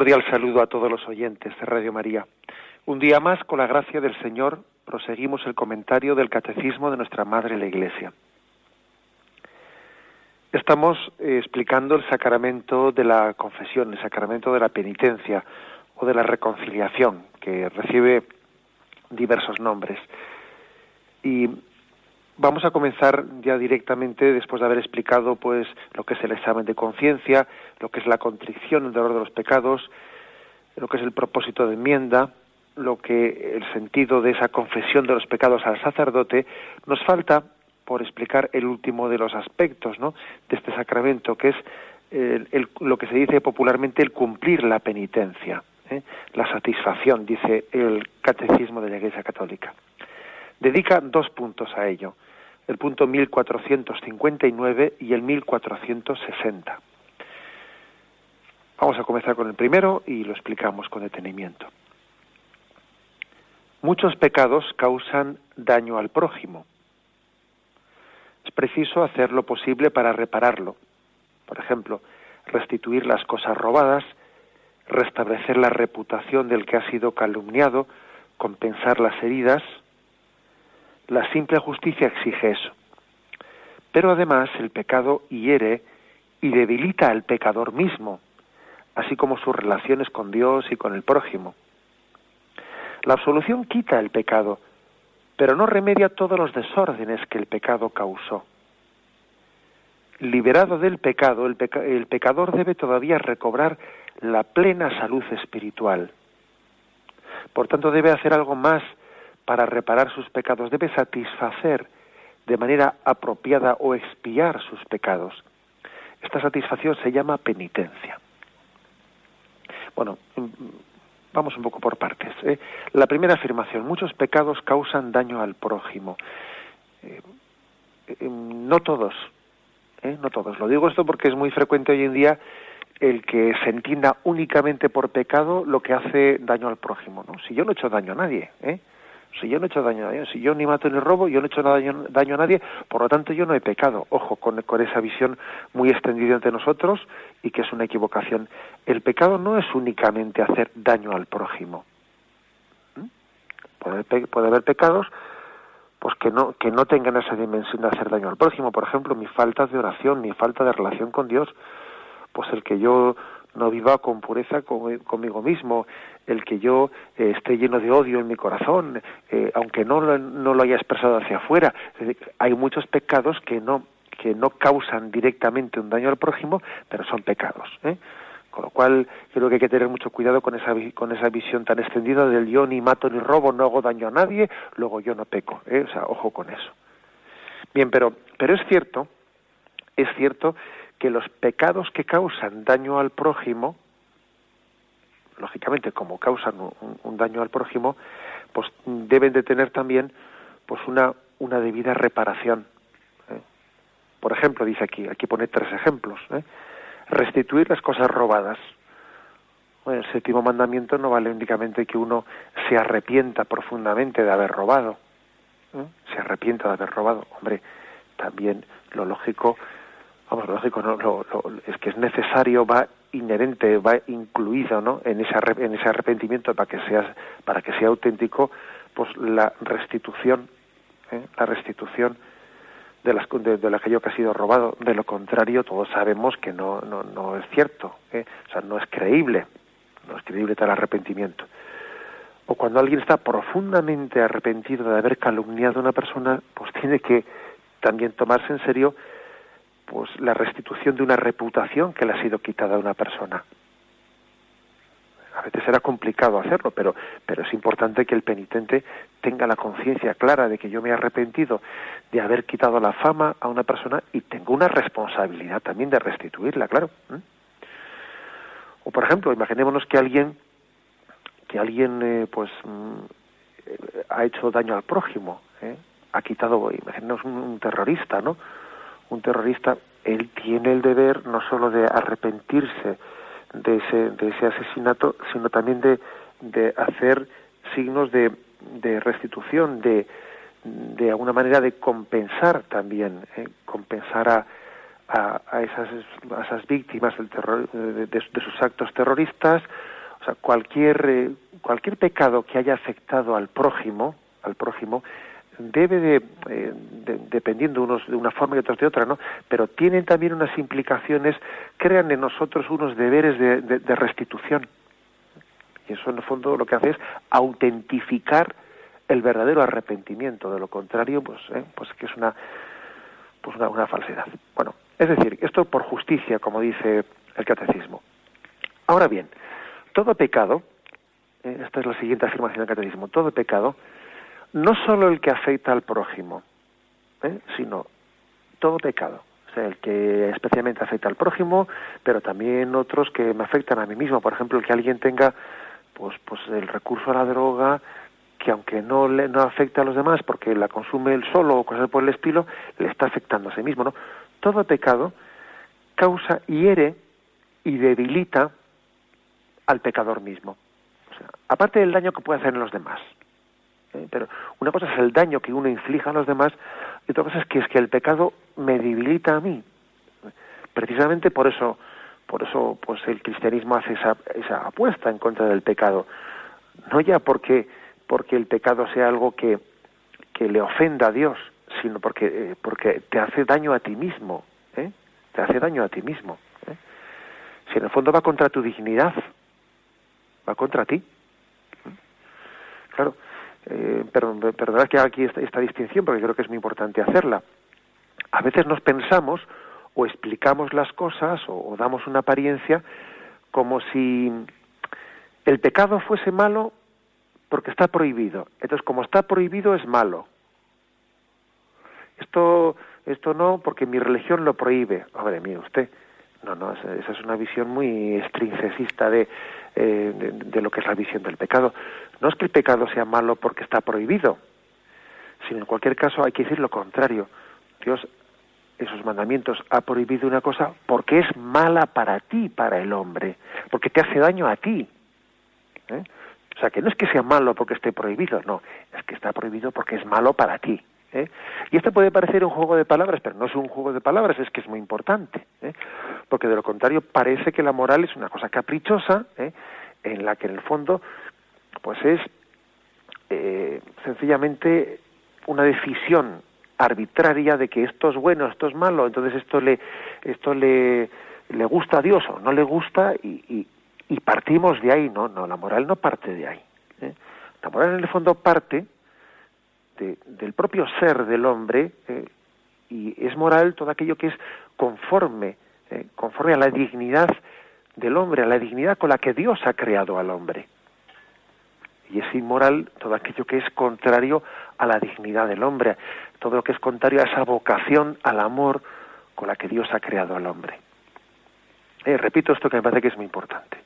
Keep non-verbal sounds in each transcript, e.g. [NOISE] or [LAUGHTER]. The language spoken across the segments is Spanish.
Cordial saludo a todos los oyentes de Radio María. Un día más, con la gracia del Señor, proseguimos el comentario del Catecismo de nuestra Madre la Iglesia. Estamos eh, explicando el sacramento de la confesión, el sacramento de la penitencia o de la reconciliación, que recibe diversos nombres. Y vamos a comenzar ya directamente después de haber explicado pues lo que es el examen de conciencia, lo que es la contrición, el dolor de los pecados, lo que es el propósito de enmienda, lo que el sentido de esa confesión de los pecados al sacerdote, nos falta por explicar el último de los aspectos de este sacramento, que es el, lo que se dice popularmente el cumplir la penitencia, ¿eh? la satisfacción, dice el catecismo de la Iglesia Católica. Dedica dos puntos a ello el punto 1459 y el 1460. Vamos a comenzar con el primero y lo explicamos con detenimiento. Muchos pecados causan daño al prójimo. Es preciso hacer lo posible para repararlo. Por ejemplo, restituir las cosas robadas, restablecer la reputación del que ha sido calumniado, compensar las heridas, la simple justicia exige eso. Pero además el pecado hiere y debilita al pecador mismo, así como sus relaciones con Dios y con el prójimo. La absolución quita el pecado, pero no remedia todos los desórdenes que el pecado causó. Liberado del pecado, el, pecador debe todavía recobrar la plena salud espiritual. Por tanto, debe hacer algo más para reparar sus pecados, debe satisfacer de manera apropiada o expiar sus pecados. Esta satisfacción se llama penitencia. Bueno, mm, vamos un poco por partes. ¿eh? La primera afirmación, muchos pecados causan daño al prójimo. Eh, eh, no todos, no todos. Lo digo esto porque es muy frecuente hoy en día el que se entienda únicamente por pecado lo que hace daño al prójimo. ¿no? Si yo no he hecho daño a nadie, ¿eh? Si yo no he hecho daño a nadie, si yo ni mato ni robo, yo no he hecho daño, a nadie, por lo tanto yo no he pecado. Ojo con, esa visión muy extendida entre nosotros y que es una equivocación. El pecado no es únicamente hacer daño al prójimo. ¿Mm? Puede, puede haber pecados pues que no que no tengan esa dimensión de hacer daño al prójimo por ejemplo mi falta de oración mi falta de relación con Dios pues el que yo no viva con pureza conmigo mismo, el que yo eh, esté lleno de odio en mi corazón, eh, aunque no, no lo haya expresado hacia afuera. hay muchos pecados que no, que no causan directamente un daño al prójimo, pero son pecados. ¿eh? Con lo cual creo que hay que tener mucho cuidado con esa, con esa visión tan extendida del yo ni mato ni robo, no hago daño a nadie, luego yo no peco. O sea, ojo con eso. Bien, pero, pero es cierto, es cierto que los pecados que causan daño al prójimo, lógicamente como causan un, daño al prójimo, pues deben de tener también pues una, una debida reparación. ¿eh? Por ejemplo, dice aquí, aquí pone tres ejemplos. ¿eh? Restituir las cosas robadas. el séptimo mandamiento no vale únicamente que uno se arrepienta profundamente de haber robado. ¿eh? Se arrepienta de haber robado. Hombre, también lo lógico vamos, lógico, no, lo, es que es necesario, va inherente, va incluido, ¿no? En ese, en ese arrepentimiento para que sea, para que sea auténtico, pues la restitución, ¿eh? la restitución de, las, de, aquello que ha sido robado. De lo contrario, todos sabemos que no, no, no es cierto, ¿eh? o sea, no es creíble, no es creíble tal arrepentimiento. O cuando alguien está profundamente arrepentido de haber calumniado a una persona, pues tiene que también tomarse en serio pues la restitución de una reputación que le ha sido quitada a una persona. a veces será complicado hacerlo, pero, pero es importante que el penitente tenga la conciencia clara de que yo me he arrepentido de haber quitado la fama a una persona y tengo una responsabilidad también de restituirla, claro. O por ejemplo, imaginémonos que alguien que alguien eh, pues mm, ha hecho daño al prójimo, ¿eh? ha quitado, imaginemos un, terrorista, ¿no? Un terrorista, él tiene el deber no solo de arrepentirse de ese, de ese asesinato, sino también de, de hacer signos de, de restitución, de, de alguna manera de compensar también, ¿eh? compensar a, a, esas, esas víctimas del terror, de, de, sus actos terroristas, o sea, cualquier, eh, cualquier pecado que haya afectado al prójimo, al prójimo, debe de, eh, dependiendo unos de una forma y otros de otra, ¿no? Pero tienen también unas implicaciones, crean en nosotros unos deberes de, de, restitución. Y eso en el fondo lo que hace es autentificar el verdadero arrepentimiento. De lo contrario, pues, ¿eh? pues que es una, pues una, una falsedad. Bueno, es decir, esto por justicia, como dice el catecismo. Ahora bien, todo pecado, eh, esta es la siguiente afirmación del catecismo, todo pecado, no solo el que afecta al prójimo, ¿eh? sino todo pecado. O sea, el que especialmente afecta al prójimo, pero también otros que me afectan a mí mismo. Por ejemplo, el que alguien tenga pues, pues el recurso a la droga, que aunque no le no afecta a los demás porque la consume él solo o cosas por el estilo, le está afectando a sí mismo, ¿no? Todo pecado causa, hiere y debilita al pecador mismo. Aparte del daño que puede hacer en los demás. ¿Eh? Pero una cosa es el daño que uno inflija a los demás y otra cosa es que es que el pecado me debilita a mí. Precisamente por eso, por eso, pues el cristianismo hace esa, esa apuesta en contra del pecado. No ya porque, porque el pecado sea algo que, que le ofenda a Dios, sino porque, eh, porque te hace daño a ti mismo, ¿eh? te hace daño a ti mismo. ¿eh? Si en el fondo va contra tu dignidad, va contra ti. Claro, eh, perdonad que haga aquí esta, distinción porque creo que es muy importante hacerla. A veces nos pensamos o explicamos las cosas o, damos una apariencia como si el pecado fuese malo porque está prohibido. Entonces, como está prohibido, es malo. Esto, esto no, porque mi religión lo prohíbe. Hombre, mire usted, no, no, esa es una visión muy estrincecista de, eh, de, lo que es la visión del pecado. No es que el pecado sea malo porque está prohibido, sino en cualquier caso hay que decir lo contrario. Dios, esos mandamientos, ha prohibido una cosa porque es mala para ti, para el hombre, porque te hace daño a ti. ¿eh? O sea, que no es que sea malo porque esté prohibido, no, es que está prohibido porque es malo para ti. ¿Eh? Y esto puede parecer un juego de palabras, pero no es un juego de palabras, es que es muy importante, ¿eh? porque de lo contrario parece que la moral es una cosa caprichosa, ¿eh? en la que en el fondo, pues es sencillamente una decisión arbitraria de que esto es bueno, esto es malo, entonces esto le, esto le, le gusta a Dios o no le gusta y, y, partimos de ahí, no, no, la moral no parte de ahí. La moral en el fondo parte del propio ser del hombre eh, y es moral todo aquello que es conforme, eh, conforme a la dignidad del hombre, a la dignidad con la que Dios ha creado al hombre. Y es inmoral todo aquello que es contrario a la dignidad del hombre, todo lo que es contrario a esa vocación al amor con la que Dios ha creado al hombre. Eh, repito esto que me parece que es muy importante.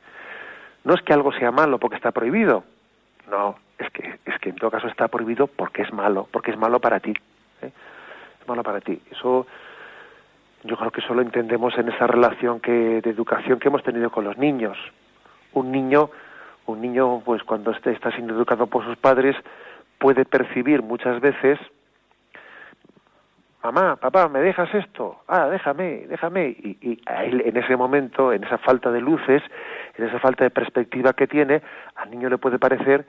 No es que algo sea malo porque está prohibido, no, es que, es que en todo caso está prohibido porque es malo, porque es malo para ti. ¿eh? Es malo para ti. Eso yo creo que solo entendemos en esa relación que, de educación que hemos tenido con los niños. Un niño, un niño, pues cuando este, está siendo educado por sus padres, puede percibir muchas veces mamá, papá, ¿me dejas esto? Ah, déjame, déjame. Y, y a él, en ese momento, en esa falta de luces, en esa falta de perspectiva que tiene, al niño le puede parecer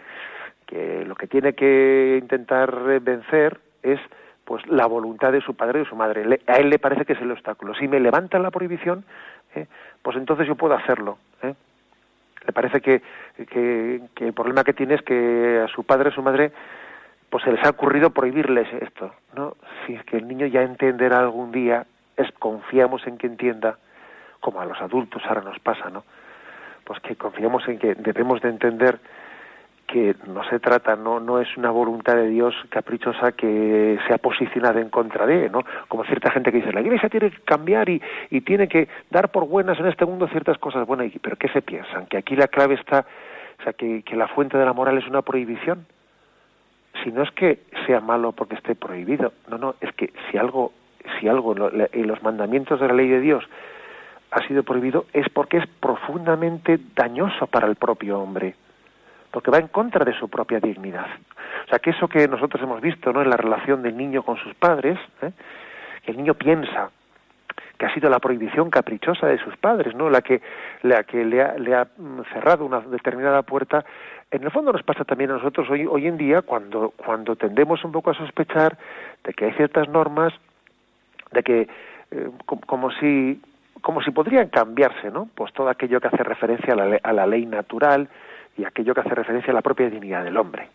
que lo que tiene que intentar vencer es pues la voluntad de su padre y de su madre. a él le parece que es el obstáculo. Si me levantan la prohibición, ¿eh? pues entonces yo puedo hacerlo. ¿eh? Le parece que, que, que el problema que tiene es que a su padre a su madre pues se les ha ocurrido prohibirles esto, ¿no? Si es que el niño ya entenderá algún día, es confiamos en que entienda, como a los adultos ahora nos pasa, ¿no? pues que confiamos en que debemos de entender que no se trata, no, no es una voluntad de Dios caprichosa que sea posicionada en contra de, ¿no? Como cierta gente que dice, la Iglesia tiene que cambiar y, y tiene que dar por buenas en este mundo ciertas cosas buenas, pero ¿qué se piensan? ¿Que aquí la clave está, o sea, que, que la fuente de la moral es una prohibición? Si no es que sea malo porque esté prohibido, no, no, es que si algo, si algo en los mandamientos de la ley de Dios ha sido prohibido, es porque es profundamente dañoso para el propio hombre porque va en contra de su propia dignidad. O sea, que eso que nosotros hemos visto ¿no? en la relación del niño con sus padres, ¿eh? que el niño piensa que ha sido la prohibición caprichosa de sus padres, ¿no? La que, la que le, ha, le ha cerrado una determinada puerta. En el fondo nos pasa también a nosotros hoy, hoy en día cuando, cuando tendemos un poco a sospechar de que hay ciertas normas, de que eh, como, si como si podrían cambiarse, ¿no? Pues todo aquello que hace referencia a la, a la ley natural, y aquello que hace referencia a la propia dignidad del hombre.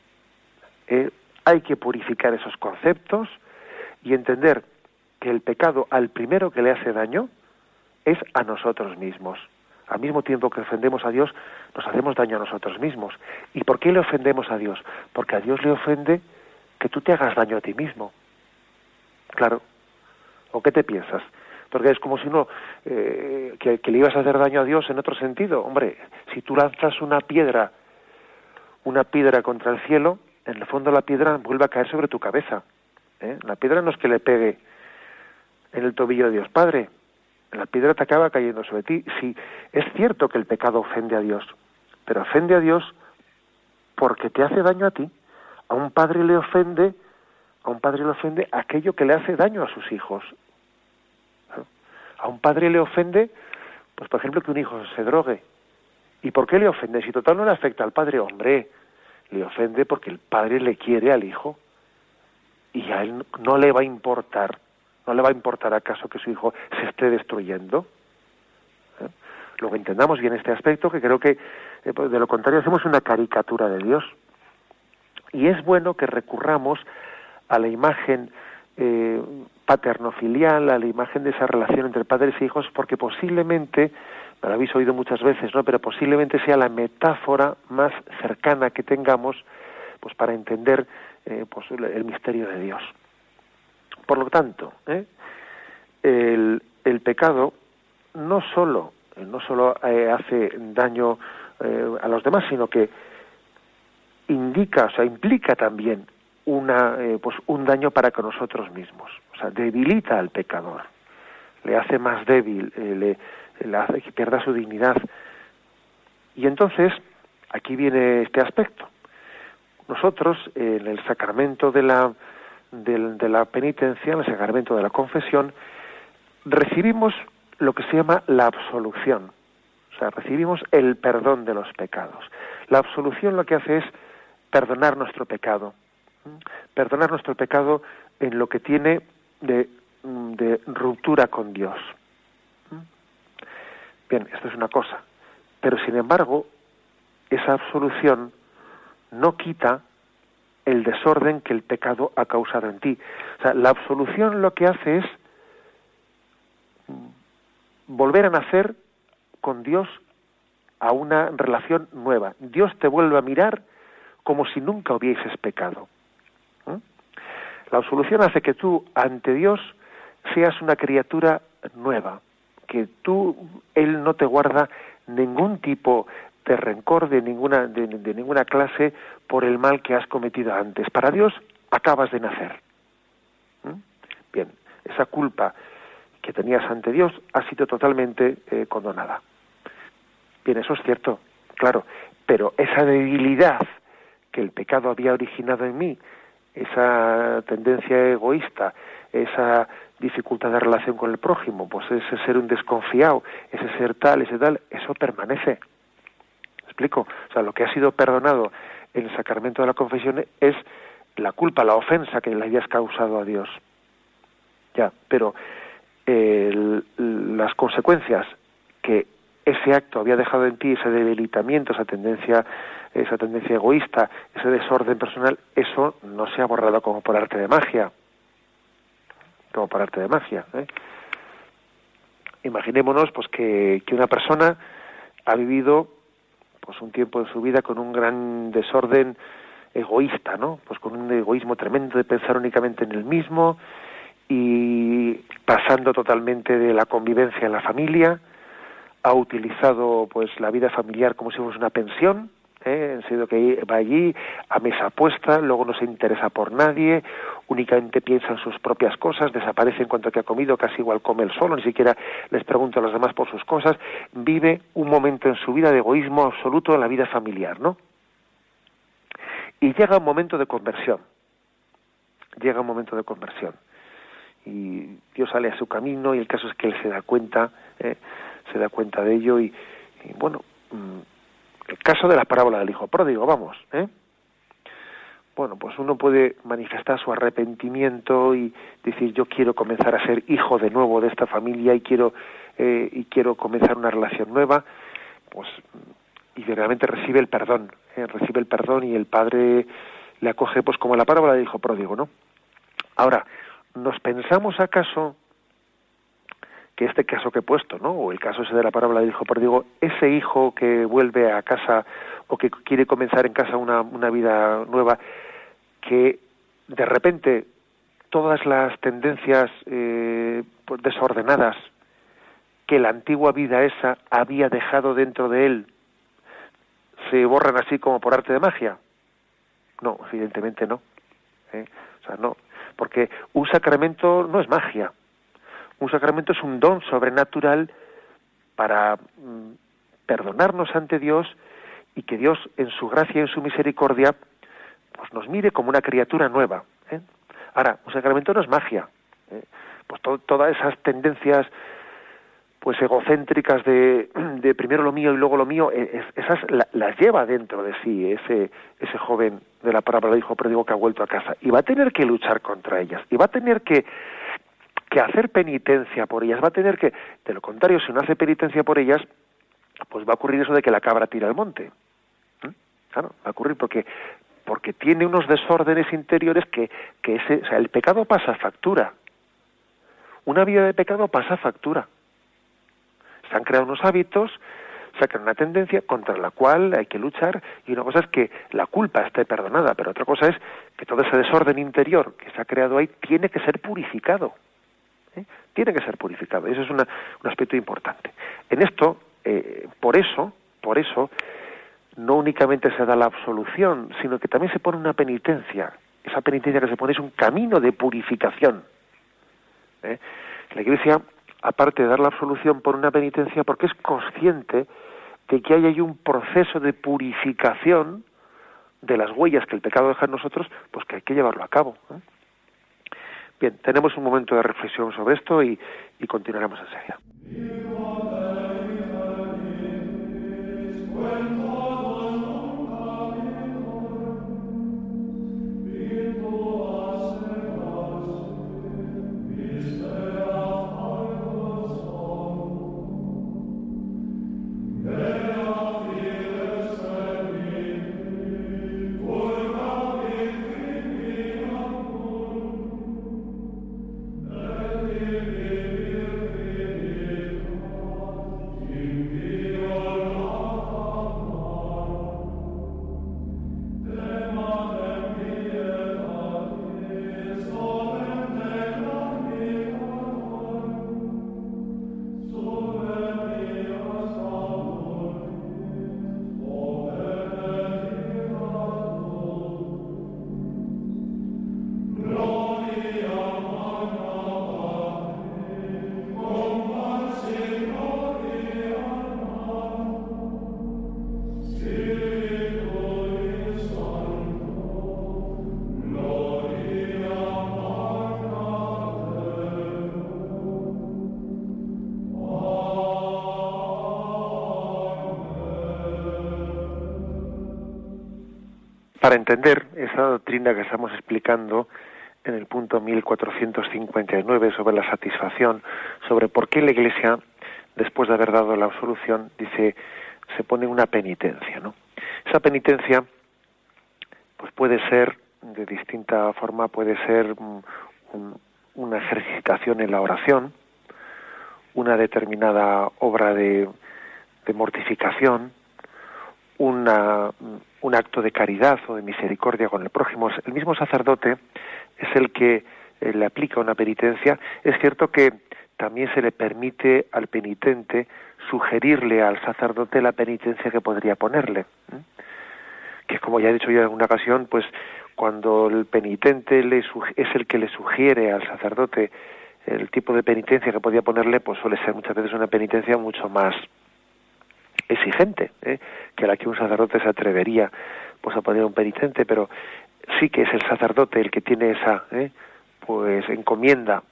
Eh, hay que purificar esos conceptos y entender que el pecado al primero que le hace daño es a nosotros mismos. Al mismo tiempo que ofendemos a Dios, nos hacemos daño a nosotros mismos. ¿Y por qué le ofendemos a Dios? Porque a Dios le ofende que tú te hagas daño a ti mismo. Claro. ¿O qué te piensas? porque es como si no, eh, que, le ibas a hacer daño a Dios en otro sentido. Hombre, si tú lanzas una piedra, una piedra contra el cielo, en el fondo la piedra vuelve a caer sobre tu cabeza. ¿eh? La piedra no es que le pegue en el tobillo de Dios Padre, la piedra te acaba cayendo sobre ti. Sí, es cierto que el pecado ofende a Dios, pero ofende a Dios porque te hace daño a ti. A un padre le ofende, a un padre le ofende aquello que le hace daño a sus hijos a un padre le ofende, pues por ejemplo, que un hijo se drogue. ¿Y por qué le ofende? Si total no le afecta al padre, hombre, le ofende porque el padre le quiere al hijo y a él no le va a importar, no le va a importar acaso que su hijo se esté destruyendo. ¿Eh? Luego entendamos bien este aspecto, que creo que eh, pues, de lo contrario hacemos una caricatura de Dios. Y es bueno que recurramos a la imagen eh, paterno-filial, a la imagen de esa relación entre padres e hijos, porque posiblemente, me lo habéis oído muchas veces, ¿no? Pero posiblemente sea la metáfora más cercana que tengamos, pues para entender eh, pues, el misterio de Dios. Por lo tanto, ¿eh? el, el, pecado no solo no solo eh, hace daño eh, a los demás, sino que indica, o sea, implica también una, eh, pues un daño para con nosotros mismos. O sea, debilita al pecador, le hace más débil, eh, le, hace que pierda su dignidad. Y entonces, aquí viene este aspecto. Nosotros, en el sacramento de la, de la penitencia, en el sacramento de la confesión, recibimos lo que se llama la absolución. O sea, recibimos el perdón de los pecados. La absolución lo que hace es perdonar nuestro pecado, perdonar nuestro pecado en lo que tiene de, de ruptura con Dios. Bien, esto es una cosa. Pero sin embargo, esa absolución no quita el desorden que el pecado ha causado en ti. O sea, la absolución lo que hace es volver a nacer con Dios a una relación nueva. Dios te vuelve a mirar como si nunca hubieses pecado. La absolución hace que tú, ante Dios, seas una criatura nueva, que tú, Él no te guarda ningún tipo de rencor de ninguna, de, ninguna clase por el mal que has cometido antes. Para Dios acabas de nacer. ¿Mm? Bien, esa culpa que tenías ante Dios ha sido totalmente eh, condonada. Bien, eso es cierto, claro, pero esa debilidad que el pecado había originado en mí, esa tendencia egoísta, esa dificultad de relación con el prójimo, pues ese ser un desconfiado, ese ser tal, ese tal, eso permanece. O sea, lo que ha sido perdonado en el sacramento de la confesión es la culpa, la ofensa que le hayas causado a Dios. Ya, pero las consecuencias que ese acto había dejado en ti, ese debilitamiento, esa tendencia esa tendencia egoísta, ese desorden personal, eso no se ha borrado como por arte de magia. Como por arte de magia. ¿eh? Imaginémonos pues que una persona ha vivido pues un tiempo en su vida con un gran desorden egoísta, ¿no? Pues con un egoísmo tremendo de pensar únicamente en el mismo y pasando totalmente de la convivencia en la familia, ha utilizado pues la vida familiar como si fuese una pensión, ¿eh? en sentido que va allí a mesa puesta, luego no se interesa por nadie, únicamente piensa en sus propias cosas, desaparece en cuanto que ha comido, casi igual come el solo, ni siquiera les pregunta a los demás por sus cosas, vive un momento en su vida de egoísmo absoluto en la vida familiar, ¿no? Y llega un momento de conversión, llega un momento de conversión. Y Dios sale a su camino y el caso es que él se da cuenta, ¿eh? se da cuenta de ello y, y bueno, mm, el caso de la parábola del hijo pródigo, vamos, ¿eh? Bueno, pues uno puede manifestar su arrepentimiento y decir yo quiero comenzar a ser hijo de nuevo de esta familia y quiero eh, y quiero comenzar una relación nueva, pues y realmente recibe el perdón, ¿eh? recibe el perdón y el padre le acoge pues como la parábola del hijo pródigo, ¿no? Ahora, ¿nos pensamos acaso que este caso que he puesto, ¿no? O el caso ese de la parábola del hijo pródigo, ese hijo que vuelve a casa o que quiere comenzar en casa una, vida nueva, que de repente todas las tendencias eh, pues desordenadas que la antigua vida esa había dejado dentro de él se borran así como por arte de magia. No, evidentemente no. ¿eh? O sea, no, porque un sacramento no es magia un sacramento es un don sobrenatural para mm, perdonarnos ante Dios y que Dios en su gracia y en su misericordia pues nos mire como una criatura nueva. ¿eh? Ahora, un sacramento no es magia. ¿eh? Pues todas esas tendencias pues egocéntricas de, [CLEARS THROAT] de, primero lo mío y luego lo mío, e, esas las lleva dentro de sí ese, ese joven de la parábola hijo digo que ha vuelto a casa y va a tener que luchar contra ellas y va a tener que que hacer penitencia por ellas. Va a tener que, de lo contrario, si no hace penitencia por ellas, pues va a ocurrir eso de que la cabra tira al monte. ¿Mm? Claro, va a ocurrir porque porque tiene unos desórdenes interiores que, que ese, o sea, el pecado pasa factura. Una vida de pecado pasa factura. Se han creado unos hábitos, se ha creado una tendencia contra la cual hay que luchar y una cosa es que la culpa esté perdonada, pero otra cosa es que todo ese desorden interior que se ha creado ahí tiene que ser purificado. ¿Eh? Tiene que ser purificado. Eso es un aspecto importante. En esto, eh, por eso, por eso, no únicamente se da la absolución, sino que también se pone una penitencia. Esa penitencia que se pone es un camino de purificación. ¿eh? La Iglesia, aparte de dar la absolución por una penitencia, porque es consciente de que hay ahí un proceso de purificación de las huellas que el pecado deja en nosotros, pues que hay que llevarlo a cabo. Bien, tenemos un momento de reflexión sobre esto y, y continuaremos enseguida. Para entender esa doctrina que estamos explicando en el punto 1459 sobre la satisfacción, sobre por qué la Iglesia, después de haber dado la absolución, dice, se pone una penitencia, ¿no? Esa penitencia, pues puede ser de distinta forma, puede ser una ejercitación en la oración, una determinada obra de mortificación, una, un acto de caridad o de misericordia con el prójimo. El mismo sacerdote es el que eh, le aplica una penitencia. Es cierto que también se le permite al penitente sugerirle al sacerdote la penitencia que podría ponerle. Que como ya he dicho yo en alguna ocasión, pues cuando el penitente le es el que le sugiere al sacerdote el tipo de penitencia que podía ponerle, pues suele ser muchas veces una penitencia mucho más exigente ¿eh? que la que un sacerdote se atrevería pues a poner un penitente, pero sí que es el sacerdote el que tiene esa ¿eh? pues encomienda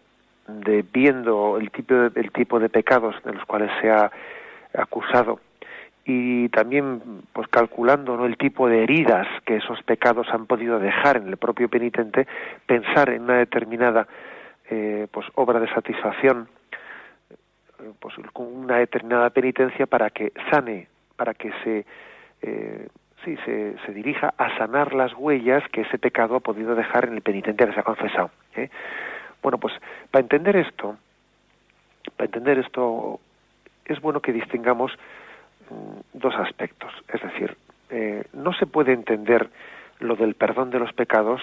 de viendo el tipo de, el tipo de pecados de los cuales se ha acusado y también pues calculando ¿no? el tipo de heridas que esos pecados han podido dejar en el propio penitente pensar en una determinada eh, pues obra de satisfacción pues con una determinada penitencia para que sane para que se eh, sí se, se dirija a sanar las huellas que ese pecado ha podido dejar en el penitente que se ha confesado ¿eh? Bueno, pues para entender esto, para entender esto, es bueno que distingamos mm, dos aspectos. Es decir, eh, no se puede entender lo del perdón de los pecados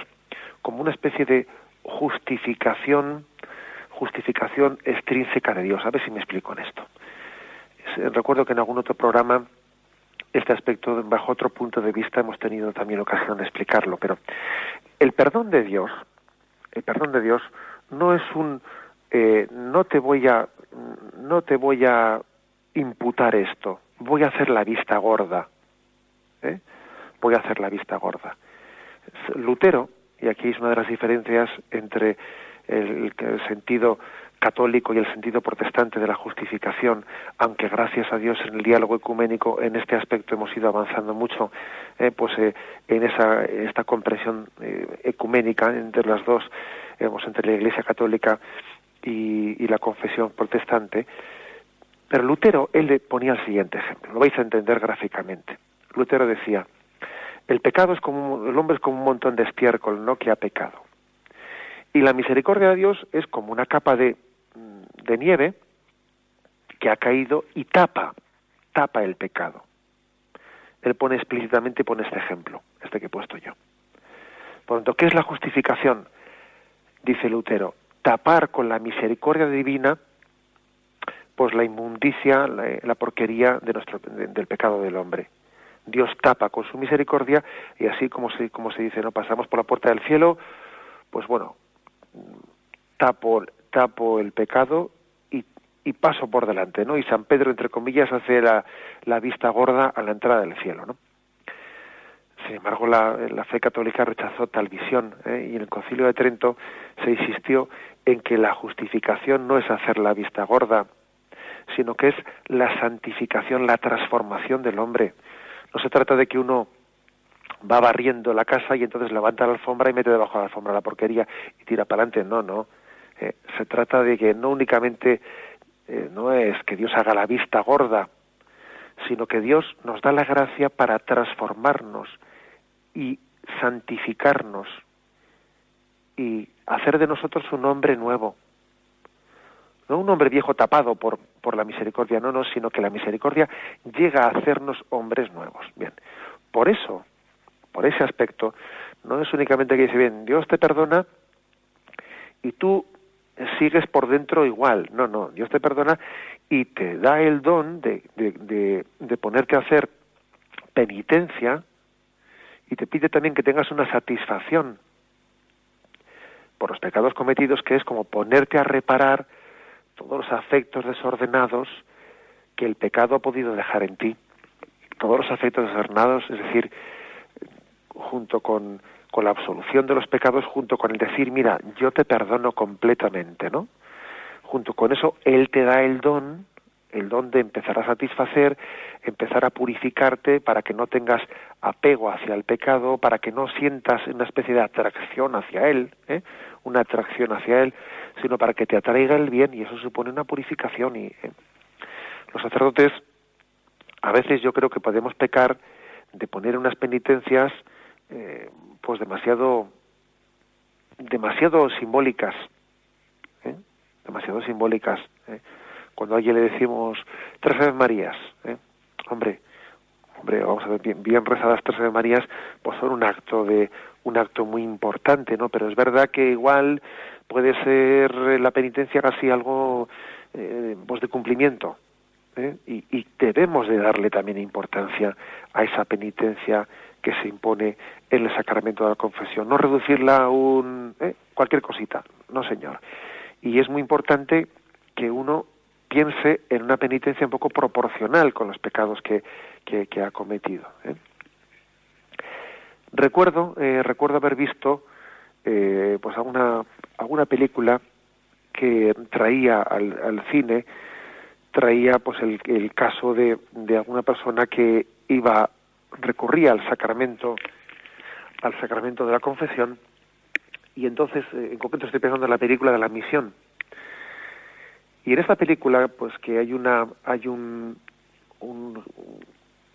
como una especie de justificación, justificación extrínseca de Dios. A ver si me explico en esto. recuerdo que en algún otro programa este aspecto bajo otro punto de vista hemos tenido también ocasión de explicarlo, pero el perdón de Dios, el perdón de Dios no es un eh, no te voy a no te voy a imputar esto voy a hacer la vista gorda ¿eh? voy a hacer la vista gorda Lutero y aquí es una de las diferencias entre el, sentido católico y el sentido protestante de la justificación, aunque gracias a Dios en el diálogo ecuménico en este aspecto hemos ido avanzando mucho, eh, pues en esa esta comprensión ecuménica entre las dos entre la Iglesia Católica y, la confesión protestante. Pero Lutero, él le ponía el siguiente ejemplo, lo vais a entender gráficamente. Lutero decía, el pecado es como, el hombre es como un montón de estiércol, ¿no?, que ha pecado. Y la misericordia de Dios es como una capa de, de nieve que ha caído y tapa, tapa el pecado. Él pone explícitamente, pone este ejemplo, este que he puesto yo. Por lo tanto, ¿qué es la justificación? dice Lutero, tapar con la misericordia divina pues la inmundicia, la, porquería de nuestro, del pecado del hombre. Dios tapa con su misericordia y así como se, como se dice, no pasamos por la puerta del cielo, pues bueno, tapo, el pecado y, paso por delante, ¿no? Y San Pedro, entre comillas, hace la, la vista gorda a la entrada del cielo, ¿no? Sin embargo, la, fe católica rechazó tal visión ¿eh? y en el Concilio de Trento se insistió en que la justificación no es hacer la vista gorda, sino que es la santificación, la transformación del hombre. No se trata de que uno va barriendo la casa y entonces levanta la alfombra y mete debajo de la alfombra la porquería y tira para adelante. No, no. Eh, se trata de que no únicamente eh, no es que Dios haga la vista gorda, sino que Dios nos da la gracia para transformarnos, y santificarnos y hacer de nosotros un hombre nuevo. No un hombre viejo tapado por, por la misericordia, no, no, sino que la misericordia llega a hacernos hombres nuevos. Bien, por eso, por ese aspecto, no es únicamente que dice, bien, Dios te perdona y tú sigues por dentro igual. No, no, Dios te perdona y te da el don de, de, de, ponerte a hacer penitencia, y te pide también que tengas una satisfacción por los pecados cometidos, que es como ponerte a reparar todos los afectos desordenados que el pecado ha podido dejar en ti. Todos los afectos desordenados, es decir, junto con, con la absolución de los pecados, junto con el decir, mira, yo te perdono completamente, ¿no? Junto con eso, Él te da el don el don de empezar a satisfacer, empezar a purificarte para que no tengas apego hacia el pecado, para que no sientas una especie de atracción hacia él, ¿eh? una atracción hacia él, sino para que te atraiga el bien y eso supone una purificación. Y ¿eh? los sacerdotes, a veces yo creo que podemos pecar de poner unas penitencias, eh, pues demasiado, demasiado simbólicas, ¿eh? demasiado simbólicas. ¿eh? cuando a alguien le decimos tres Aves Marías, ¿eh? hombre, hombre, vamos a ver, bien, rezadas tres Ave Marías, pues son un acto de un acto muy importante, ¿no? Pero es verdad que igual puede ser la penitencia casi algo eh, pues de cumplimiento, y, y, debemos de darle también importancia a esa penitencia que se impone en el sacramento de la confesión, no reducirla a un ¿eh? cualquier cosita, no señor. Y es muy importante que uno piense en una penitencia un poco proporcional con los pecados que, que, ha cometido. ¿eh? Recuerdo, eh, recuerdo haber visto eh, pues alguna, alguna película que traía al, al cine traía pues el, el caso de, de, alguna persona que iba recurría al sacramento al sacramento de la confesión y entonces eh, en concreto estoy pensando en la película de la misión. Y en esta película pues que hay una hay un un,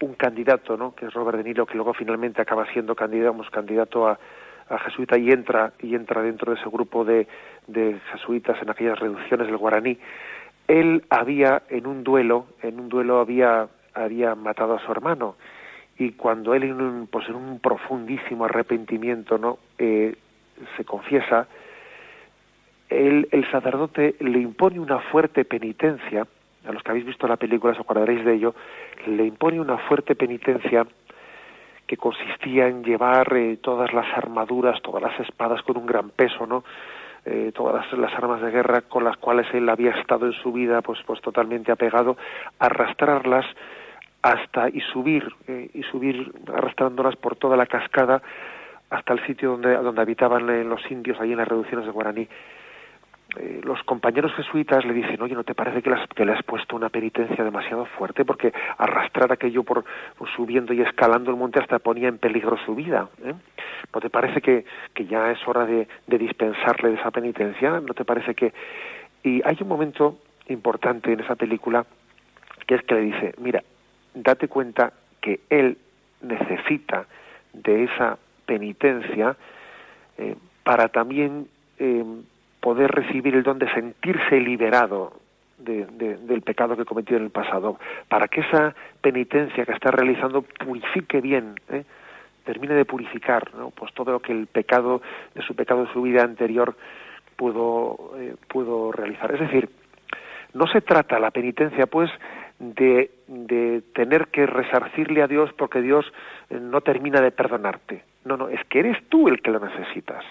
un candidato no que es Robert De Niro que luego finalmente acaba siendo candidato candidato a, a jesuita y entra y entra dentro de ese grupo de, de jesuitas en aquellas reducciones del guaraní. Él había en un duelo, en un duelo había, había matado a su hermano y cuando él en un, pues en un profundísimo arrepentimiento no eh, se confiesa, él, el sacerdote le impone una fuerte penitencia, a los que habéis visto la película os acordaréis de ello, le impone una fuerte penitencia que consistía en llevar eh, todas las armaduras, todas las espadas con un gran peso, ¿no? eh, todas las, armas de guerra con las cuales él había estado en su vida pues pues totalmente apegado arrastrarlas hasta y subir eh, y subir arrastrándolas por toda la cascada hasta el sitio donde donde habitaban eh, los indios allí en las reducciones de Guaraní eh, los compañeros jesuitas le dicen, oye, ¿no te parece que le, has, que le has puesto una penitencia demasiado fuerte? Porque arrastrar aquello por, subiendo y escalando el monte hasta ponía en peligro su vida. ¿eh? ¿No te parece que, que ya es hora de dispensarle de esa penitencia? ¿No te parece que...? Y hay un momento importante en esa película que es que le dice, mira, date cuenta que él necesita de esa penitencia eh, para también eh, poder recibir el don de sentirse liberado de, del pecado que cometió en el pasado, para que esa penitencia que está realizando purifique bien, ¿eh? termine de purificar ¿no? pues todo lo que el pecado de su pecado de su vida anterior pudo, pudo realizar. Es decir, no se trata la penitencia, pues, de, de tener que resarcirle a Dios porque Dios eh, no termina de perdonarte. No, no, es que eres tú el que lo necesitas.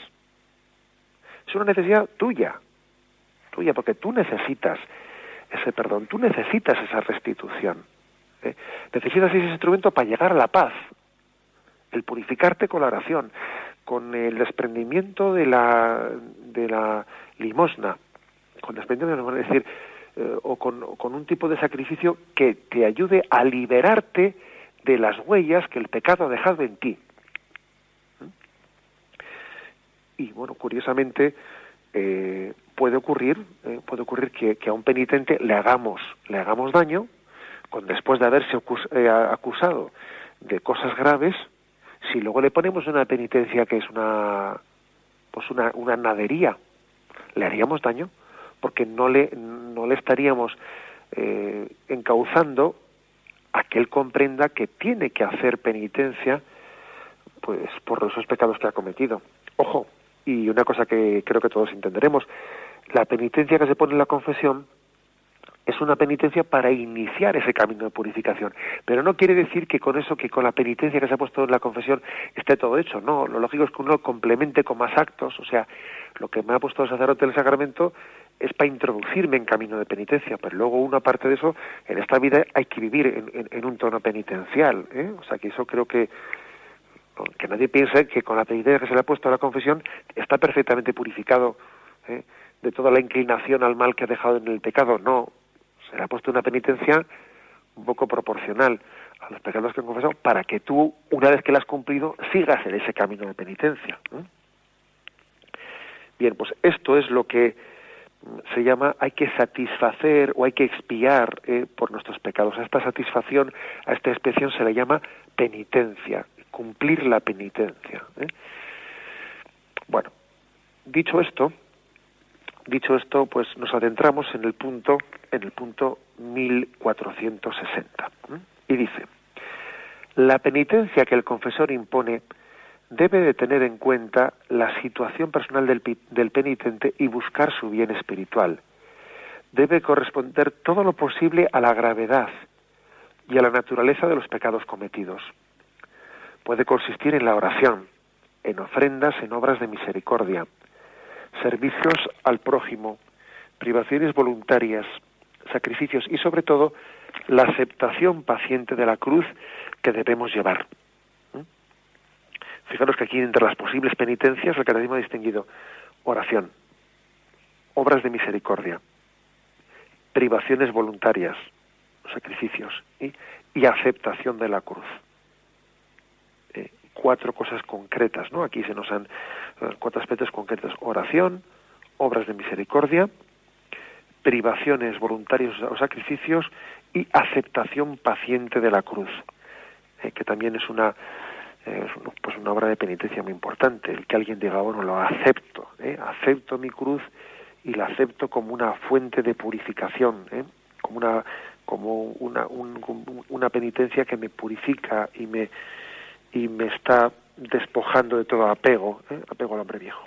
Es una necesidad tuya, tuya, porque tú necesitas ese perdón, tú necesitas esa restitución. ¿eh? Necesitas ese instrumento para llegar a la paz, el purificarte con la oración, con el desprendimiento de la, de la limosna, con desprendimiento, es decir, eh, o, con, un tipo de sacrificio que te ayude a liberarte de las huellas que el pecado ha dejado en ti. Y bueno curiosamente eh, puede ocurrir eh, puede ocurrir que, a un penitente le hagamos le hagamos daño con después de haberse acusado de cosas graves si luego le ponemos una penitencia que es una pues una, una nadería le haríamos daño porque no le no le estaríamos encauzando a que él comprenda que tiene que hacer penitencia pues por esos pecados que ha cometido ojo y una cosa que creo que todos entenderemos, la penitencia que se pone en la confesión es una penitencia para iniciar ese camino de purificación. Pero no quiere decir que con eso, que con la penitencia que se ha puesto en la confesión esté todo hecho. No, lo lógico es que uno complemente con más actos. O sea, lo que me ha puesto el sacerdote del sacramento es para introducirme en camino de penitencia. Pero luego, una aparte de eso, en esta vida hay que vivir en, un tono penitencial. ¿eh? O sea, que eso creo que que nadie piense que con la penitencia que se le ha puesto a la confesión está perfectamente purificado ¿eh? de toda la inclinación al mal que ha dejado en el pecado. No, se le ha puesto una penitencia un poco proporcional a los pecados que han confesado para que tú, una vez que la has cumplido, sigas en ese camino de penitencia. Bien, pues esto es lo que se llama hay que satisfacer o hay que expiar ¿eh? por nuestros pecados. A esta satisfacción, a esta expiación se le llama penitencia cumplir la penitencia. ¿eh? Bueno, dicho esto, dicho esto, pues nos adentramos en el punto, en el punto 1460. ¿eh? Y dice, La penitencia que el confesor impone debe de tener en cuenta la situación personal del, del penitente y buscar su bien espiritual. Debe corresponder todo lo posible a la gravedad y a la naturaleza de los pecados cometidos. Puede consistir en la oración, en ofrendas, en obras de misericordia, servicios al prójimo, privaciones voluntarias, sacrificios y sobre todo la aceptación paciente de la cruz que debemos llevar. Fijaros que aquí entre las posibles penitencias el catecismo ha distinguido oración, obras de misericordia, privaciones voluntarias, sacrificios y aceptación de la cruz. Eh, cuatro cosas concretas, ¿no? Aquí se nos han eh, cuatro aspectos concretos: oración, obras de misericordia, privaciones voluntarias o sacrificios y aceptación paciente de la cruz, eh, que también es una pues una obra de penitencia muy importante, el que alguien diga, bueno, lo acepto, acepto mi cruz y la acepto como una fuente de purificación, como una como una, una penitencia que me purifica y me, y me está despojando de todo apego, ¿eh? apego al hombre viejo.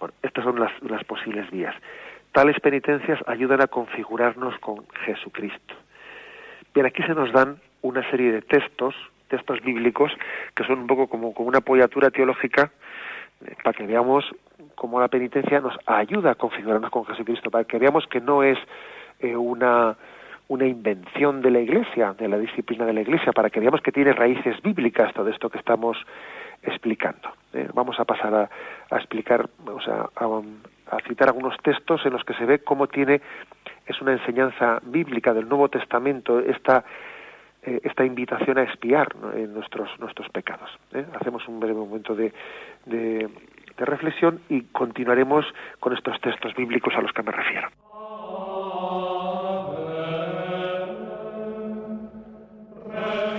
Bueno, estas son las, las posibles vías. Tales penitencias ayudan a configurarnos con Jesucristo. Bien, aquí se nos dan una serie de textos, textos bíblicos, que son un poco como, como una apoyatura teológica, eh, para que veamos cómo la penitencia nos ayuda a configurarnos con Jesucristo, para que veamos que no es eh, una, una invención de la Iglesia, de la disciplina de la Iglesia, para que veamos que tiene raíces bíblicas todo esto que estamos explicando. ¿eh? vamos a pasar a, a explicar, o sea, a, citar algunos textos en los que se ve cómo tiene, es una enseñanza bíblica del Nuevo Testamento, esta, eh, esta invitación a espiar en nuestros, nuestros pecados. Hacemos un breve momento de, de reflexión y continuaremos con estos textos bíblicos a los que me refiero. Bien,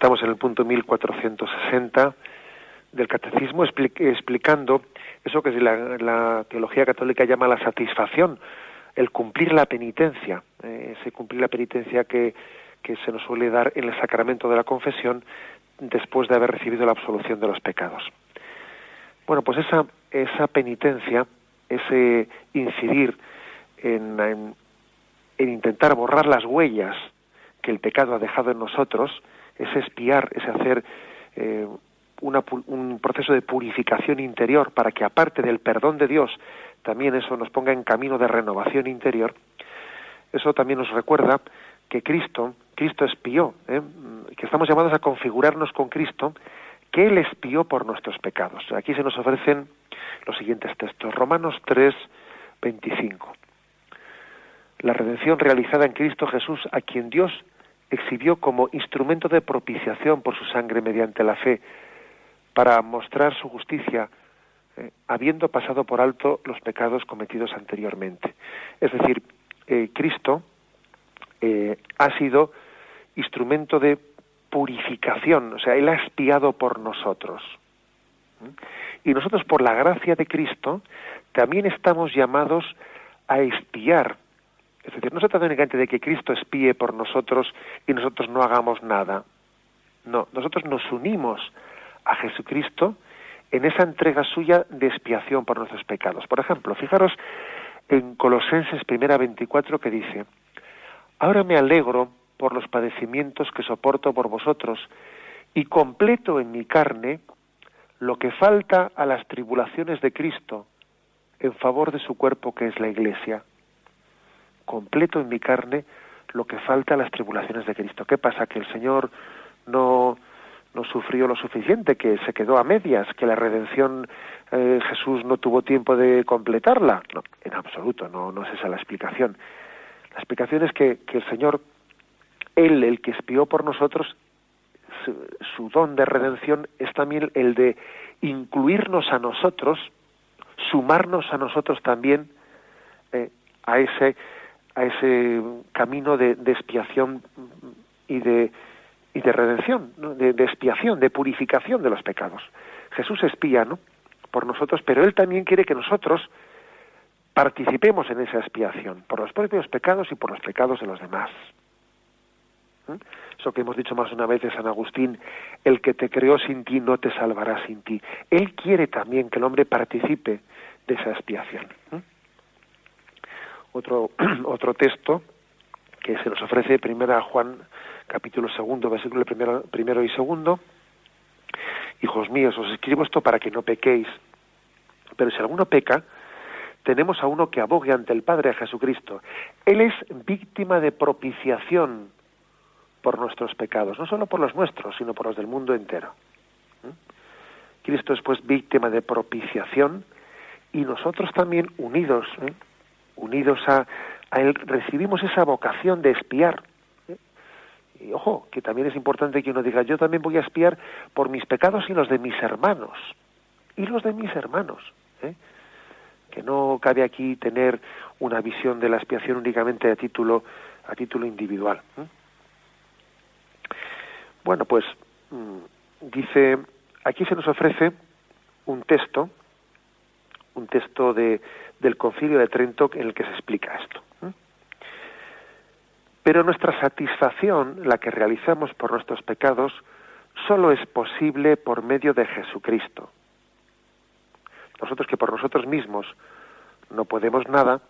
estamos en el punto 1460 del catecismo explicando eso que la, teología católica llama la satisfacción, el cumplir la penitencia, eh, ese cumplir la penitencia que, se nos suele dar en el sacramento de la confesión después de haber recibido la absolución de los pecados. Bueno, pues esa, esa penitencia, ese incidir en intentar borrar las huellas que el pecado ha dejado en nosotros, es espiar, es hacer eh, un proceso de purificación interior para que aparte del perdón de Dios, también eso nos ponga en camino de renovación interior, eso también nos recuerda que Cristo, Cristo espió, ¿eh? que estamos llamados a configurarnos con Cristo, que Él espió por nuestros pecados. Aquí se nos ofrecen los siguientes textos. Romanos 3, 25. La redención realizada en Cristo Jesús, a quien Dios exhibió como instrumento de propiciación por su sangre mediante la fe, para mostrar su justicia, eh, habiendo pasado por alto los pecados cometidos anteriormente. Es decir, eh, Cristo eh, ha sido instrumento de purificación, o sea, Él ha expiado por nosotros. Y nosotros, por la gracia de Cristo, también estamos llamados a expiar Es decir, no se trata únicamente de que Cristo espíe por nosotros y nosotros no hagamos nada. No, nosotros nos unimos a Jesucristo en esa entrega suya de expiación por nuestros pecados. Por ejemplo, fijaros en Colosenses primera 24 que dice, Ahora me alegro por los padecimientos que soporto por vosotros y completo en mi carne lo que falta a las tribulaciones de Cristo en favor de su cuerpo que es la Iglesia. Completo en mi carne lo que falta a las tribulaciones de Cristo. ¿Qué pasa? Que el Señor no, no sufrió lo suficiente, que se quedó a medias, que la redención eh, Jesús no tuvo tiempo de completarla. No, en absoluto, no, no es esa la explicación. La explicación es que, que el Señor, Él, el que espió por nosotros, su, don de redención es también el de incluirnos a nosotros, sumarnos a nosotros también eh, a ese a ese camino de, expiación y de y de redención, de, expiación, de purificación de los pecados. Jesús espía, ¿no? Por nosotros, pero él también quiere que nosotros participemos en esa expiación por los propios pecados y por los pecados de los demás. ¿Mm? Eso que hemos dicho más una vez de San Agustín, el que te creó sin ti no te salvará sin ti. Él quiere también que el hombre participe de esa expiación. Otro, [CLEARS THROAT] otro texto que se nos ofrece primera Juan capítulo segundo, versículo primero, primero y segundo. Hijos míos, os escribo esto para que no pequéis. Pero si alguno peca, tenemos a uno que abogue ante el Padre, a Jesucristo. Él es víctima de propiciación por nuestros pecados, no solo por los nuestros, sino por los del mundo entero. ¿Mm? Cristo es pues víctima de propiciación y nosotros también unidos, ¿eh? Unidos a, Él, recibimos esa vocación de espiar. ¿eh? Y ojo, que también es importante que uno diga, yo también voy a espiar por mis pecados y los de mis hermanos. Y los de mis hermanos. ¿eh? Que no cabe aquí tener una visión de la expiación únicamente a título, a título individual. Bueno, pues mm, dice, aquí se nos ofrece un texto, un texto de, del Concilio de Trento en el que se explica esto. Pero nuestra satisfacción, la que realizamos por nuestros pecados, solo es posible por medio de Jesucristo. Nosotros que por nosotros mismos no podemos nada,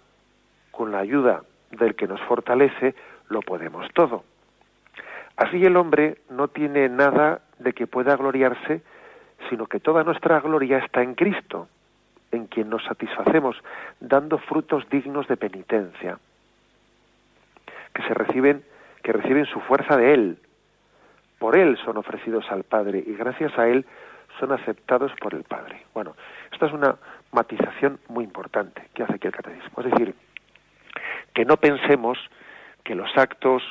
con la ayuda del que nos fortalece, lo podemos todo. Así el hombre no tiene nada de que pueda gloriarse, sino que toda nuestra gloria está en Cristo, en quien nos satisfacemos, dando frutos dignos de penitencia, que se reciben, que reciben su fuerza de Él. Por Él son ofrecidos al Padre y gracias a Él son aceptados por el Padre. Bueno, esta es una matización muy importante que hace aquí el catecismo. Es decir, que no pensemos que los actos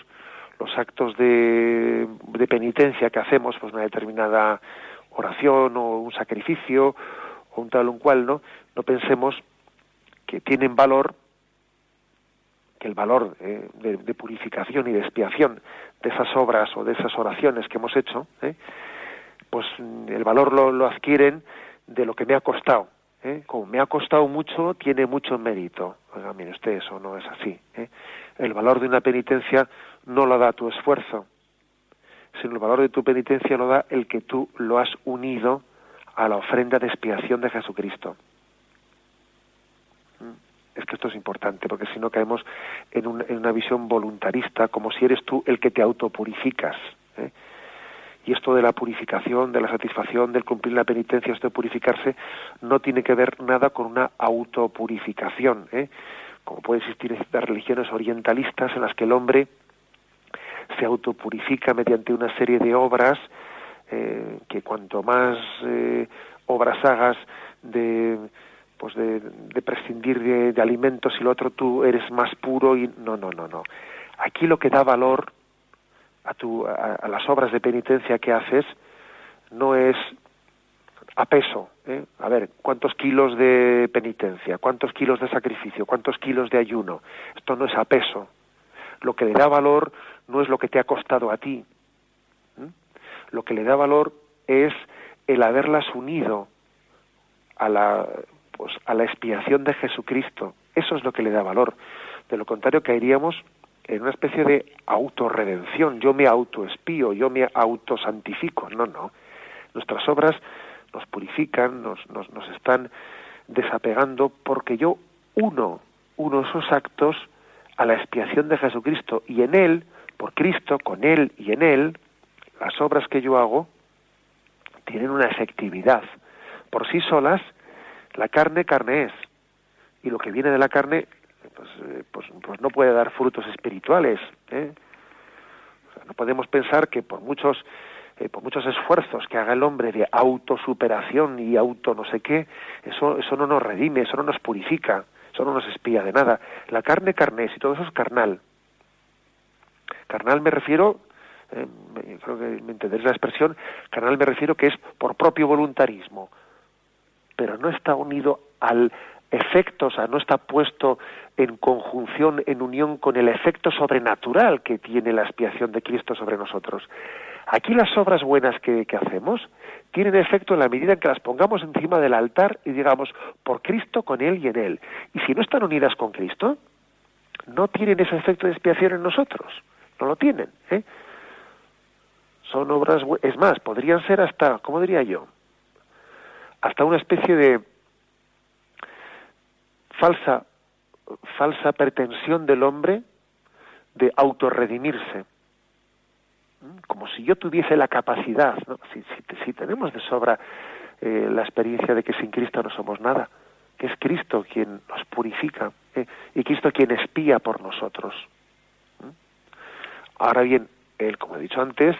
los actos de, penitencia que hacemos, pues una determinada oración o un sacrificio o un tal un cual, ¿no? No pensemos que tienen valor, que el valor eh, de, purificación y de expiación de esas obras o de esas oraciones que hemos hecho, ¿eh? pues el valor lo, adquieren de lo que me ha costado. ¿eh? Como me ha costado mucho, tiene mucho mérito. Oiga, mire usted, eso no es así. El valor de una penitencia no lo da tu esfuerzo, sino el valor de tu penitencia lo da el que tú lo has unido a la ofrenda de expiación de Jesucristo. ¿Mm? Es que esto es importante, porque si no caemos en, una visión voluntarista, como si eres tú el que te autopurificas. ¿eh? Y esto de la purificación, de la satisfacción, del cumplir la penitencia, esto de purificarse, no tiene que ver nada con una autopurificación. ¿eh? Como puede existir en religiones orientalistas en las que el hombre se autopurifica mediante una serie de obras eh, que cuanto más eh, obras hagas de pues de, prescindir de, alimentos y lo otro tú eres más puro y no no no no aquí lo que da valor a tu a, las obras de penitencia que haces no es a peso ¿eh? a ver cuántos kilos de penitencia cuántos kilos de sacrificio cuántos kilos de ayuno esto no es a peso lo que le da valor no es lo que te ha costado a ti. Lo que le da valor es el haberlas unido a la, pues, a la expiación de Jesucristo. Eso es lo que le da valor. De lo contrario, caeríamos en una especie de autorredención. Yo me autoespío, yo me autosantifico. No, no. Nuestras obras nos purifican, nos, nos, nos están desapegando porque yo uno, uno esos actos a la expiación de Jesucristo y en Él, por Cristo, con Él y en Él, las obras que yo hago tienen una efectividad. Por sí solas, la carne, carne es. Y lo que viene de la carne, pues, eh, pues, pues no puede dar frutos espirituales. ¿eh? no podemos pensar que por muchos eh, por muchos esfuerzos que haga el hombre de autosuperación y auto no sé qué, eso, eso no nos redime, eso no nos purifica, eso no nos espía de nada. La carne, carne es, y todo eso es carnal. Carnal me refiero, eh, creo que me entenderéis la expresión, carnal me refiero que es por propio voluntarismo, pero no está unido al efecto, o sea, no está puesto en conjunción, en unión con el efecto sobrenatural que tiene la expiación de Cristo sobre nosotros. Aquí las obras buenas que, hacemos tienen efecto en la medida en que las pongamos encima del altar y digamos, por Cristo, con Él y en Él. Y si no están unidas con Cristo, no tienen ese efecto de expiación en nosotros. No lo tienen. ¿eh? Son obras, es más, podrían ser hasta, ¿cómo diría yo? Hasta una especie de falsa, falsa pretensión del hombre de autorredimirse como si yo tuviese la capacidad, ¿no? si, si, tenemos de sobra eh, la experiencia de que sin Cristo no somos nada, que es Cristo quien nos purifica ¿eh? y Cristo quien espía por nosotros. Ahora bien, Él, como he dicho antes,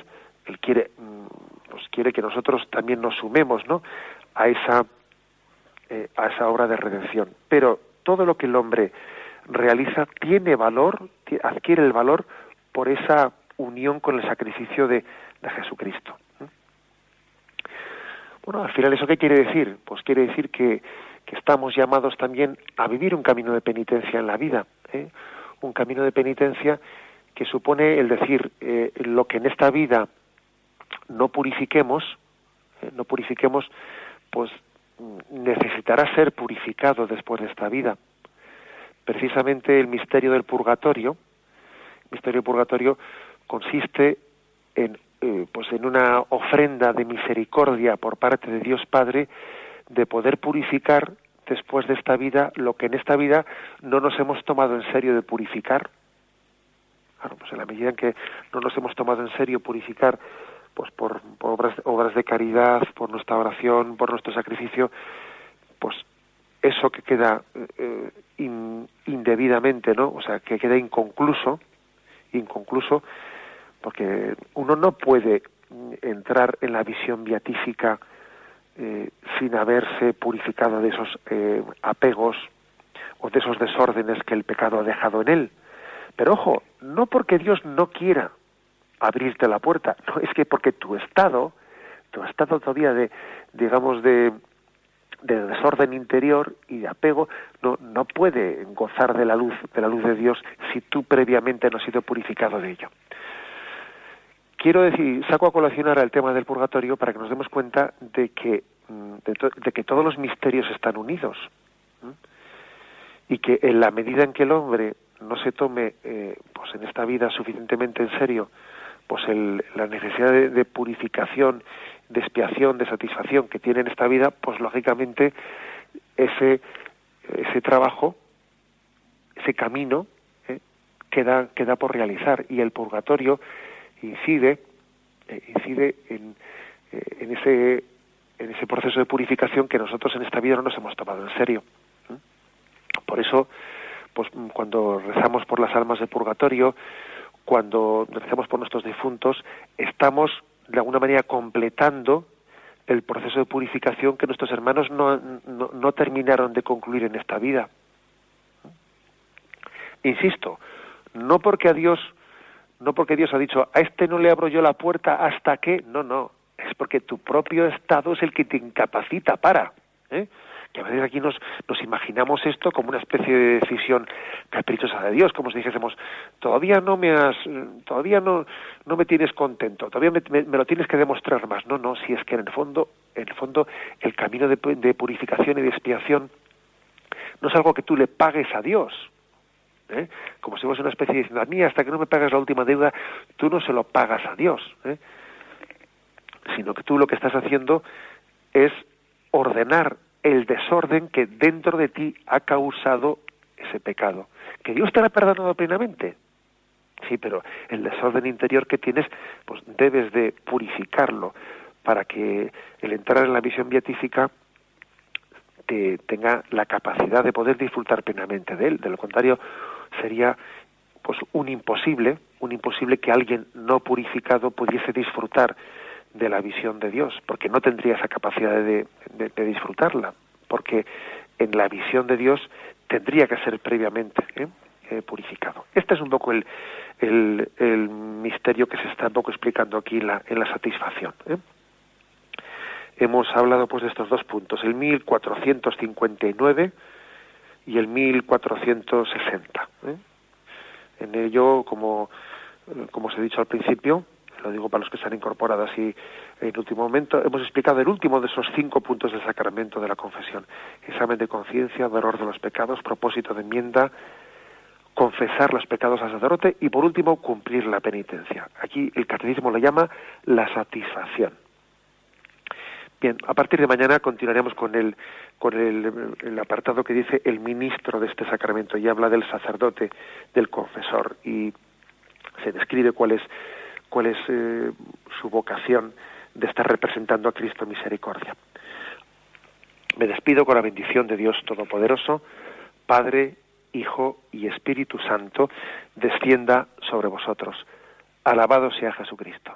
Él quiere, mm, pues quiere que nosotros también nos sumemos a, esa, eh, a esa obra de redención. Pero todo lo que el hombre realiza tiene valor, adquiere el valor por esa unión con el sacrificio de, Jesucristo. Bueno, al final, ¿eso qué quiere decir? Pues quiere decir que, estamos llamados también a vivir un camino de penitencia en la vida, ¿eh? un camino de penitencia que supone el decir eh, lo que en esta vida no purifiquemos, ¿eh? no purifiquemos, pues necesitará ser purificado después de esta vida. Precisamente el misterio del purgatorio, el misterio del purgatorio consiste en, eh, pues en una ofrenda de misericordia por parte de Dios Padre de poder purificar después de esta vida lo que en esta vida no nos hemos tomado en serio de purificar. Claro, pues en la medida en que no nos hemos tomado en serio purificar pues por, obras, obras de caridad, por nuestra oración, por nuestro sacrificio, pues eso que queda eh, indebidamente, ¿no? O sea, que queda inconcluso, inconcluso, porque uno no puede entrar en la visión beatífica eh, sin haberse purificado de esos eh, apegos o de esos desórdenes que el pecado ha dejado en él. Pero ojo, no porque Dios no quiera abrirte la puerta, [LAUGHS] no es que porque tu estado, tu estado todavía de, digamos, de, de desorden interior y de apego no, no puede gozar de la luz de la luz de Dios si tú previamente no has sido purificado de ello. Quiero decir, saco a colación ahora el tema del purgatorio para que nos demos cuenta de que, mm, de, que todos los misterios están unidos y que en la medida en que el hombre no se tome eh, pues en esta vida suficientemente en serio pues el, la necesidad de, purificación, de expiación, de satisfacción que tiene en esta vida, pues lógicamente ese, ese trabajo, ese camino, eh, queda, queda por realizar y el purgatorio incide, eh, incide en, eh, en, ese, en ese proceso de purificación que nosotros en esta vida no nos hemos tomado en serio. Por eso, pues cuando rezamos por las almas de purgatorio, cuando rezamos por nuestros difuntos, estamos de alguna manera completando el proceso de purificación que nuestros hermanos no, no, no terminaron de concluir en esta vida. Insisto, no porque a Dios no porque Dios ha dicho, a este no le abro yo la puerta hasta que, no, no, es porque tu propio estado es el que te incapacita para. ¿eh? Que a veces aquí nos, nos imaginamos esto como una especie de decisión caprichosa de Dios, como si dijésemos, todavía no me has, todavía no, no me tienes contento, todavía me, lo tienes que demostrar más. No, no, si es que en el fondo, en el fondo, el camino de, de purificación y de expiación no es algo que tú le pagues a Dios, ¿eh? como si fuese una especie diciendo, a mí hasta que no me pagas la última deuda, tú no se lo pagas a Dios, ¿eh? sino que tú lo que estás haciendo es ordenar el desorden que dentro de ti ha causado ese pecado. Que Dios te lo ha perdonado plenamente. Sí, pero el desorden interior que tienes, pues debes de purificarlo para que el entrar en la visión beatífica te tenga la capacidad de poder disfrutar plenamente de él. De lo contrario, sería pues un imposible, un imposible que alguien no purificado pudiese disfrutar de la visión de Dios, porque no tendría esa capacidad de, disfrutarla, porque en la visión de Dios tendría que ser previamente ¿eh? Eh, purificado. Este es un poco el, el, misterio que se está un poco explicando aquí en la, en la satisfacción. ¿eh? Hemos hablado pues de estos dos puntos, el 1459 y el 1460. En ello, como, como os he dicho al principio, lo digo para los que se han incorporado así en último momento, hemos explicado el último de esos cinco puntos del sacramento de la confesión. Examen de conciencia, dolor de los pecados, propósito de enmienda, confesar los pecados al sacerdote y por último cumplir la penitencia. Aquí el catecismo lo llama la satisfacción. Bien, a partir de mañana continuaremos con el con el, el, apartado que dice el ministro de este sacramento y habla del sacerdote, del confesor y se describe cuál es cuál es eh, su vocación de estar representando a Cristo misericordia. Me despido con la bendición de Dios Todopoderoso, Padre, Hijo y Espíritu Santo, descienda sobre vosotros. Alabado sea Jesucristo.